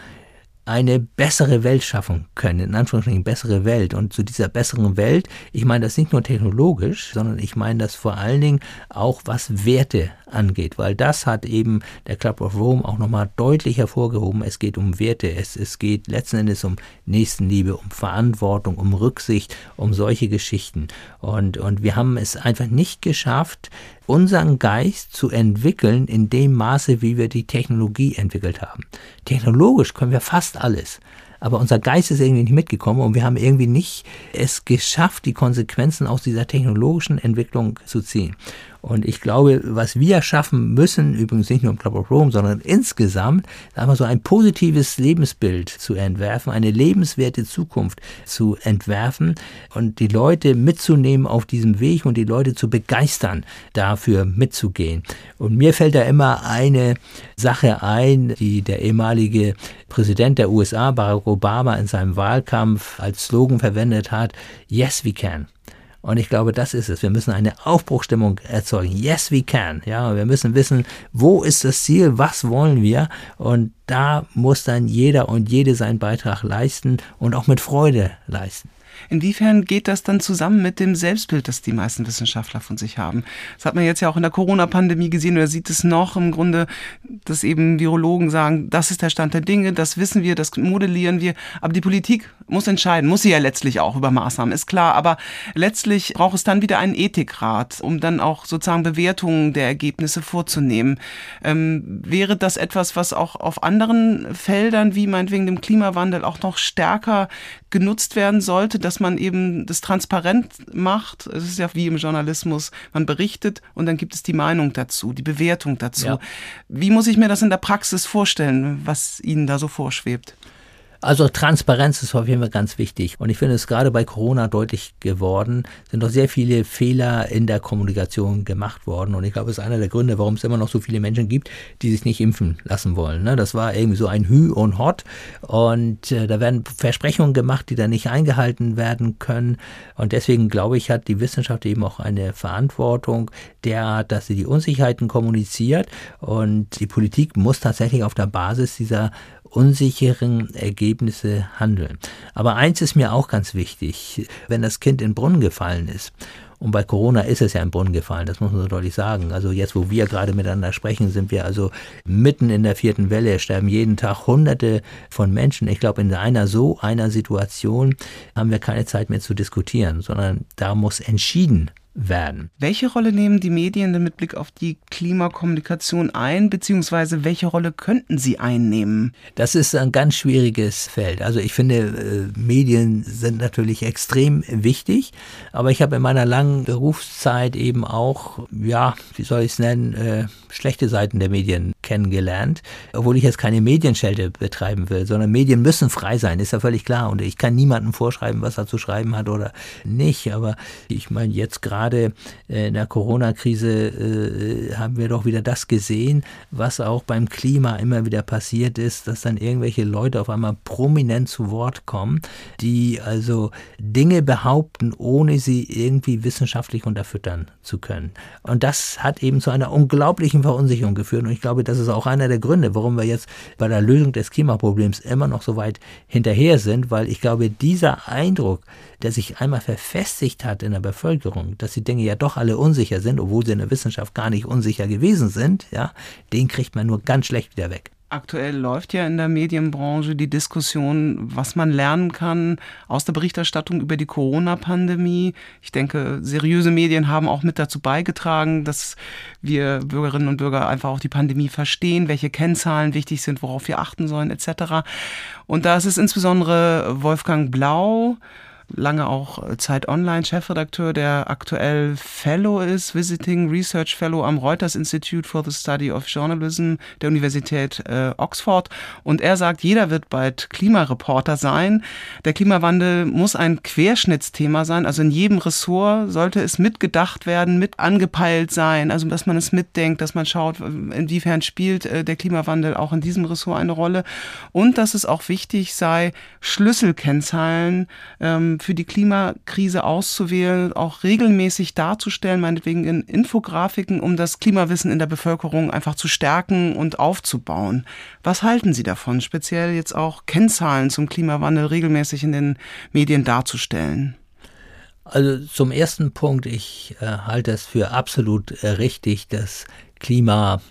eine bessere Welt schaffen können, in Anführungsstrichen bessere Welt. Und zu dieser besseren Welt, ich meine das nicht nur technologisch, sondern ich meine das vor allen Dingen auch, was Werte angeht, weil das hat eben der Club of Rome auch nochmal deutlich hervorgehoben. Es geht um Werte, es, es geht letzten Endes um Nächstenliebe, um Verantwortung, um Rücksicht, um solche Geschichten. Und, und wir haben es einfach nicht geschafft, unseren Geist zu entwickeln in dem Maße, wie wir die Technologie entwickelt haben. Technologisch können wir fast alles aber unser Geist ist irgendwie nicht mitgekommen und wir haben irgendwie nicht es geschafft, die Konsequenzen aus dieser technologischen Entwicklung zu ziehen. Und ich glaube, was wir schaffen müssen, übrigens nicht nur im Club of Rome, sondern insgesamt, einfach so ein positives Lebensbild zu entwerfen, eine lebenswerte Zukunft zu entwerfen und die Leute mitzunehmen auf diesem Weg und die Leute zu begeistern, dafür mitzugehen. Und mir fällt da immer eine Sache ein, die der ehemalige Präsident der USA, Barack Obama, in seinem Wahlkampf als Slogan verwendet hat, Yes, we can. Und ich glaube, das ist es. Wir müssen eine Aufbruchstimmung erzeugen. Yes, we can. Ja, wir müssen wissen, wo ist das Ziel, was wollen wir? Und da muss dann jeder und jede seinen Beitrag leisten und auch mit Freude leisten. Inwiefern geht das dann zusammen mit dem Selbstbild, das die meisten Wissenschaftler von sich haben? Das hat man jetzt ja auch in der Corona-Pandemie gesehen oder sieht es noch im Grunde, dass eben Virologen sagen, das ist der Stand der Dinge, das wissen wir, das modellieren wir. Aber die Politik muss entscheiden, muss sie ja letztlich auch über Maßnahmen, ist klar. Aber letztlich braucht es dann wieder einen Ethikrat, um dann auch sozusagen Bewertungen der Ergebnisse vorzunehmen. Ähm, wäre das etwas, was auch auf anderen Feldern, wie meinetwegen dem Klimawandel, auch noch stärker genutzt werden sollte, dass man eben das transparent macht. Es ist ja wie im Journalismus, man berichtet und dann gibt es die Meinung dazu, die Bewertung dazu. Ja. Wie muss ich mir das in der Praxis vorstellen, was Ihnen da so vorschwebt? Also Transparenz ist auf jeden Fall ganz wichtig. Und ich finde es gerade bei Corona deutlich geworden, sind doch sehr viele Fehler in der Kommunikation gemacht worden. Und ich glaube, es ist einer der Gründe, warum es immer noch so viele Menschen gibt, die sich nicht impfen lassen wollen. Ne? Das war irgendwie so ein Hü und Hot. Und äh, da werden Versprechungen gemacht, die dann nicht eingehalten werden können. Und deswegen glaube ich, hat die Wissenschaft eben auch eine Verantwortung derart, dass sie die Unsicherheiten kommuniziert. Und die Politik muss tatsächlich auf der Basis dieser unsicheren Ergebnisse handeln. Aber eins ist mir auch ganz wichtig, wenn das Kind in den Brunnen gefallen ist, und bei Corona ist es ja im Brunnen gefallen, das muss man so deutlich sagen. Also jetzt, wo wir gerade miteinander sprechen, sind wir also mitten in der vierten Welle. Sterben jeden Tag Hunderte von Menschen. Ich glaube, in einer so einer Situation haben wir keine Zeit mehr zu diskutieren, sondern da muss entschieden werden. Welche Rolle nehmen die Medien denn mit Blick auf die Klimakommunikation ein, beziehungsweise welche Rolle könnten sie einnehmen? Das ist ein ganz schwieriges Feld. Also ich finde, äh, Medien sind natürlich extrem wichtig, aber ich habe in meiner langen Berufszeit eben auch, ja, wie soll ich es nennen, äh, schlechte Seiten der Medien kennengelernt, obwohl ich jetzt keine Medienschelte betreiben will, sondern Medien müssen frei sein, ist ja völlig klar. Und ich kann niemandem vorschreiben, was er zu schreiben hat oder nicht. Aber ich meine, jetzt gerade äh, in der Corona-Krise äh, haben wir doch wieder das gesehen, was auch beim Klima immer wieder passiert ist, dass dann irgendwelche Leute auf einmal prominent zu Wort kommen, die also Dinge behaupten, ohne sie irgendwie wissenschaftlich unterfüttern zu können. Und das hat eben zu einer unglaublichen Verunsicherung geführt. Und ich glaube, das ist auch einer der Gründe, warum wir jetzt bei der Lösung des Klimaproblems immer noch so weit hinterher sind, weil ich glaube, dieser Eindruck, der sich einmal verfestigt hat in der Bevölkerung, dass die Dinge ja doch alle unsicher sind, obwohl sie in der Wissenschaft gar nicht unsicher gewesen sind, ja, den kriegt man nur ganz schlecht wieder weg. Aktuell läuft ja in der Medienbranche die Diskussion, was man lernen kann aus der Berichterstattung über die Corona-Pandemie. Ich denke, seriöse Medien haben auch mit dazu beigetragen, dass wir Bürgerinnen und Bürger einfach auch die Pandemie verstehen, welche Kennzahlen wichtig sind, worauf wir achten sollen, etc. Und da ist es insbesondere Wolfgang Blau, lange auch äh, Zeit Online Chefredakteur, der aktuell Fellow ist, Visiting Research Fellow am Reuters Institute for the Study of Journalism der Universität äh, Oxford. Und er sagt, jeder wird bald Klimareporter sein. Der Klimawandel muss ein Querschnittsthema sein. Also in jedem Ressort sollte es mitgedacht werden, mit angepeilt sein. Also dass man es mitdenkt, dass man schaut, inwiefern spielt äh, der Klimawandel auch in diesem Ressort eine Rolle. Und dass es auch wichtig sei, Schlüsselkennzahlen ähm, für die Klimakrise auszuwählen, auch regelmäßig darzustellen, meinetwegen in Infografiken, um das Klimawissen in der Bevölkerung einfach zu stärken und aufzubauen. Was halten Sie davon, speziell jetzt auch Kennzahlen zum Klimawandel regelmäßig in den Medien darzustellen? Also zum ersten Punkt, ich äh, halte es für absolut äh, richtig, dass Klima,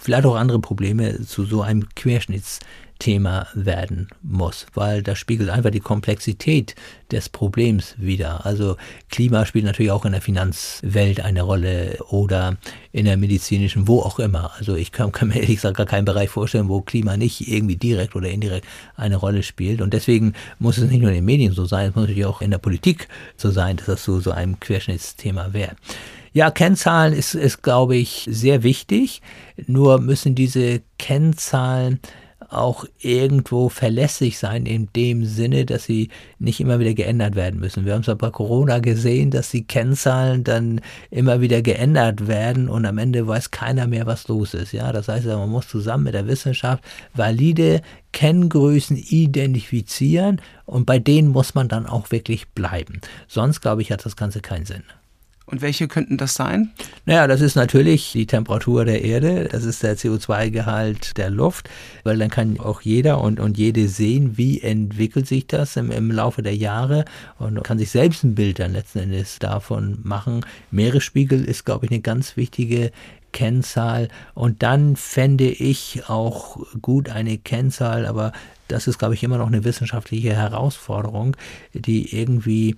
vielleicht auch andere Probleme zu so einem Querschnitts Thema werden muss, weil das spiegelt einfach die Komplexität des Problems wider. Also Klima spielt natürlich auch in der Finanzwelt eine Rolle oder in der medizinischen, wo auch immer. Also ich kann, kann mir ehrlich gesagt gar keinen Bereich vorstellen, wo Klima nicht irgendwie direkt oder indirekt eine Rolle spielt. Und deswegen muss es nicht nur in den Medien so sein, es muss natürlich auch in der Politik so sein, dass das so, so ein Querschnittsthema wäre. Ja, Kennzahlen ist, ist, glaube ich, sehr wichtig. Nur müssen diese Kennzahlen auch irgendwo verlässlich sein in dem Sinne, dass sie nicht immer wieder geändert werden müssen. Wir haben es bei Corona gesehen, dass die Kennzahlen dann immer wieder geändert werden und am Ende weiß keiner mehr, was los ist. Ja, das heißt, man muss zusammen mit der Wissenschaft valide Kenngrößen identifizieren und bei denen muss man dann auch wirklich bleiben. Sonst, glaube ich, hat das Ganze keinen Sinn. Und welche könnten das sein? Naja, das ist natürlich die Temperatur der Erde, das ist der CO2-Gehalt der Luft, weil dann kann auch jeder und, und jede sehen, wie entwickelt sich das im, im Laufe der Jahre und kann sich selbst ein Bild dann letzten Endes davon machen. Meeresspiegel ist, glaube ich, eine ganz wichtige Kennzahl. Und dann fände ich auch gut eine Kennzahl, aber das ist, glaube ich, immer noch eine wissenschaftliche Herausforderung, die irgendwie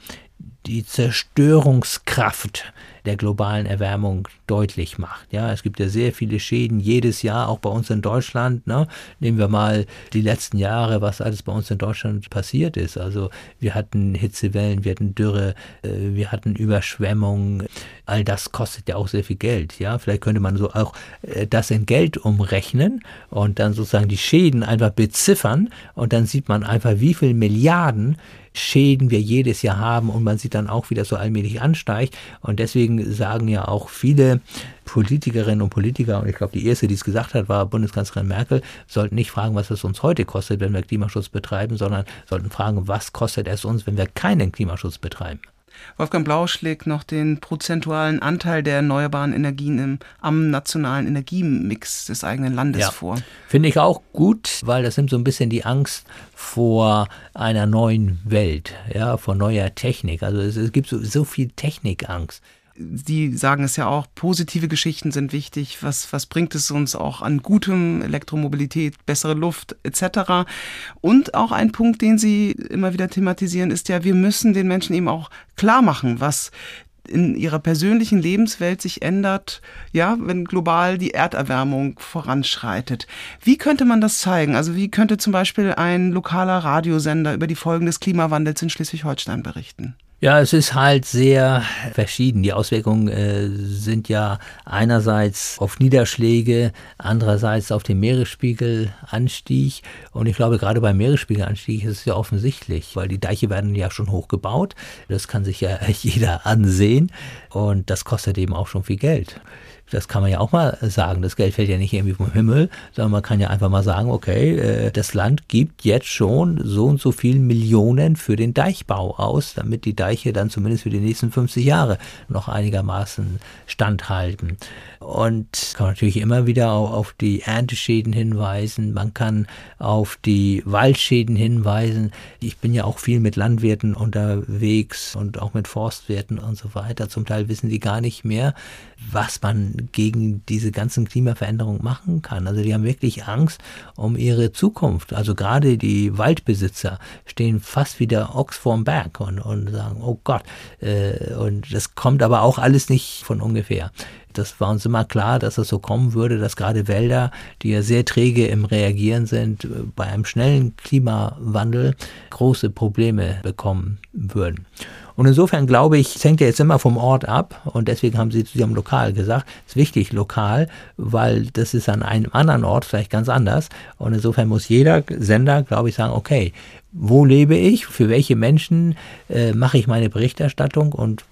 die Zerstörungskraft der globalen Erwärmung deutlich macht. Ja, es gibt ja sehr viele Schäden jedes Jahr, auch bei uns in Deutschland. Ne? Nehmen wir mal die letzten Jahre, was alles bei uns in Deutschland passiert ist. Also wir hatten Hitzewellen, wir hatten Dürre, äh, wir hatten Überschwemmungen. All das kostet ja auch sehr viel Geld. Ja, vielleicht könnte man so auch äh, das in Geld umrechnen und dann sozusagen die Schäden einfach beziffern und dann sieht man einfach, wie viel Milliarden Schäden wir jedes Jahr haben und man sieht dann auch, wie das so allmählich ansteigt. Und deswegen sagen ja auch viele Politikerinnen und Politiker, und ich glaube, die erste, die es gesagt hat, war Bundeskanzlerin Merkel, sollten nicht fragen, was es uns heute kostet, wenn wir Klimaschutz betreiben, sondern sollten fragen, was kostet es uns, wenn wir keinen Klimaschutz betreiben. Wolfgang Blau schlägt noch den prozentualen Anteil der erneuerbaren Energien im, am nationalen Energiemix des eigenen Landes ja. vor. Finde ich auch gut, weil das nimmt so ein bisschen die Angst vor einer neuen Welt, ja, vor neuer Technik. Also es, es gibt so, so viel Technikangst. Sie sagen es ja auch, positive Geschichten sind wichtig. Was, was bringt es uns auch an gutem Elektromobilität, bessere Luft etc. Und auch ein Punkt, den Sie immer wieder thematisieren, ist ja, wir müssen den Menschen eben auch klar machen, was in ihrer persönlichen Lebenswelt sich ändert, ja, wenn global die Erderwärmung voranschreitet. Wie könnte man das zeigen? Also wie könnte zum Beispiel ein lokaler Radiosender über die Folgen des Klimawandels in Schleswig-Holstein berichten? Ja, es ist halt sehr verschieden. Die Auswirkungen äh, sind ja einerseits auf Niederschläge, andererseits auf den Meeresspiegelanstieg. Und ich glaube, gerade beim Meeresspiegelanstieg ist es ja offensichtlich, weil die Deiche werden ja schon hochgebaut. Das kann sich ja jeder ansehen. Und das kostet eben auch schon viel Geld. Das kann man ja auch mal sagen. Das Geld fällt ja nicht irgendwie vom Himmel, sondern man kann ja einfach mal sagen, okay, äh, das Land gibt jetzt schon so und so viel Millionen für den Deichbau aus, damit die Deiche dann zumindest für die nächsten 50 Jahre noch einigermaßen standhalten. Und kann natürlich immer wieder auf die Ernteschäden hinweisen. Man kann auf die Waldschäden hinweisen. Ich bin ja auch viel mit Landwirten unterwegs und auch mit Forstwirten und so weiter. Zum Teil wissen die gar nicht mehr, was man gegen diese ganzen Klimaveränderungen machen kann. Also die haben wirklich Angst um ihre Zukunft. Also gerade die Waldbesitzer stehen fast wie der Ochs vorm Berg und, und sagen, oh Gott. Äh, und das kommt aber auch alles nicht von ungefähr. Das war uns immer klar, dass es so kommen würde, dass gerade Wälder, die ja sehr träge im Reagieren sind, bei einem schnellen Klimawandel große Probleme bekommen würden. Und insofern glaube ich, es hängt ja jetzt immer vom Ort ab und deswegen haben Sie zu Ihrem Lokal gesagt, es ist wichtig lokal, weil das ist an einem anderen Ort vielleicht ganz anders. Und insofern muss jeder Sender, glaube ich, sagen, okay, wo lebe ich, für welche Menschen äh, mache ich meine Berichterstattung? Und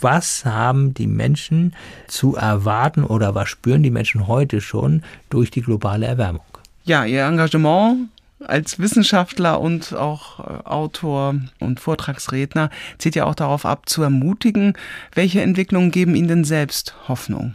was haben die Menschen zu erwarten oder was spüren die Menschen heute schon durch die globale Erwärmung? Ja, Ihr Engagement als Wissenschaftler und auch äh, Autor und Vortragsredner zieht ja auch darauf ab, zu ermutigen. Welche Entwicklungen geben Ihnen denn selbst Hoffnung?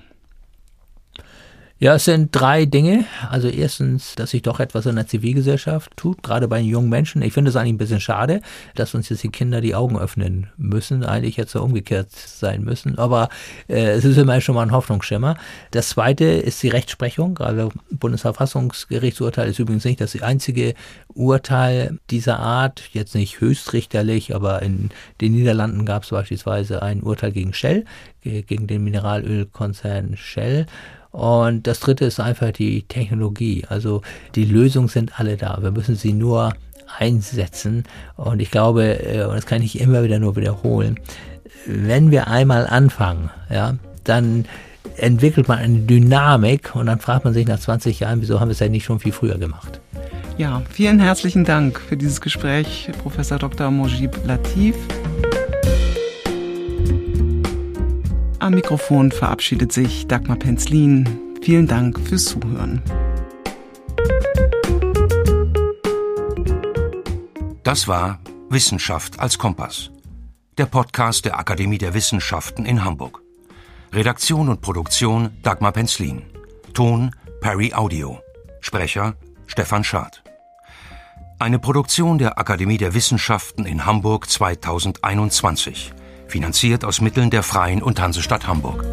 Ja, es sind drei Dinge. Also erstens, dass sich doch etwas in der Zivilgesellschaft tut, gerade bei jungen Menschen. Ich finde es eigentlich ein bisschen schade, dass uns jetzt die Kinder die Augen öffnen müssen. Eigentlich hätte es ja umgekehrt sein müssen. Aber äh, es ist immerhin schon mal ein Hoffnungsschimmer. Das zweite ist die Rechtsprechung. Also Bundesverfassungsgerichtsurteil ist übrigens nicht das einzige Urteil dieser Art. Jetzt nicht höchstrichterlich, aber in den Niederlanden gab es beispielsweise ein Urteil gegen Shell, gegen den Mineralölkonzern Shell. Und das dritte ist einfach die Technologie. Also die Lösungen sind alle da. Wir müssen sie nur einsetzen. Und ich glaube, äh, und das kann ich immer wieder nur wiederholen, wenn wir einmal anfangen, ja, dann entwickelt man eine Dynamik und dann fragt man sich nach 20 Jahren, wieso haben wir es ja nicht schon viel früher gemacht? Ja, vielen herzlichen Dank für dieses Gespräch, Professor Dr. Mojib Latif. Am Mikrofon verabschiedet sich Dagmar Penzlin. Vielen Dank fürs Zuhören. Das war Wissenschaft als Kompass. Der Podcast der Akademie der Wissenschaften in Hamburg. Redaktion und Produktion Dagmar Penzlin. Ton Perry Audio. Sprecher Stefan Schad. Eine Produktion der Akademie der Wissenschaften in Hamburg 2021 finanziert aus Mitteln der Freien und Hansestadt Hamburg.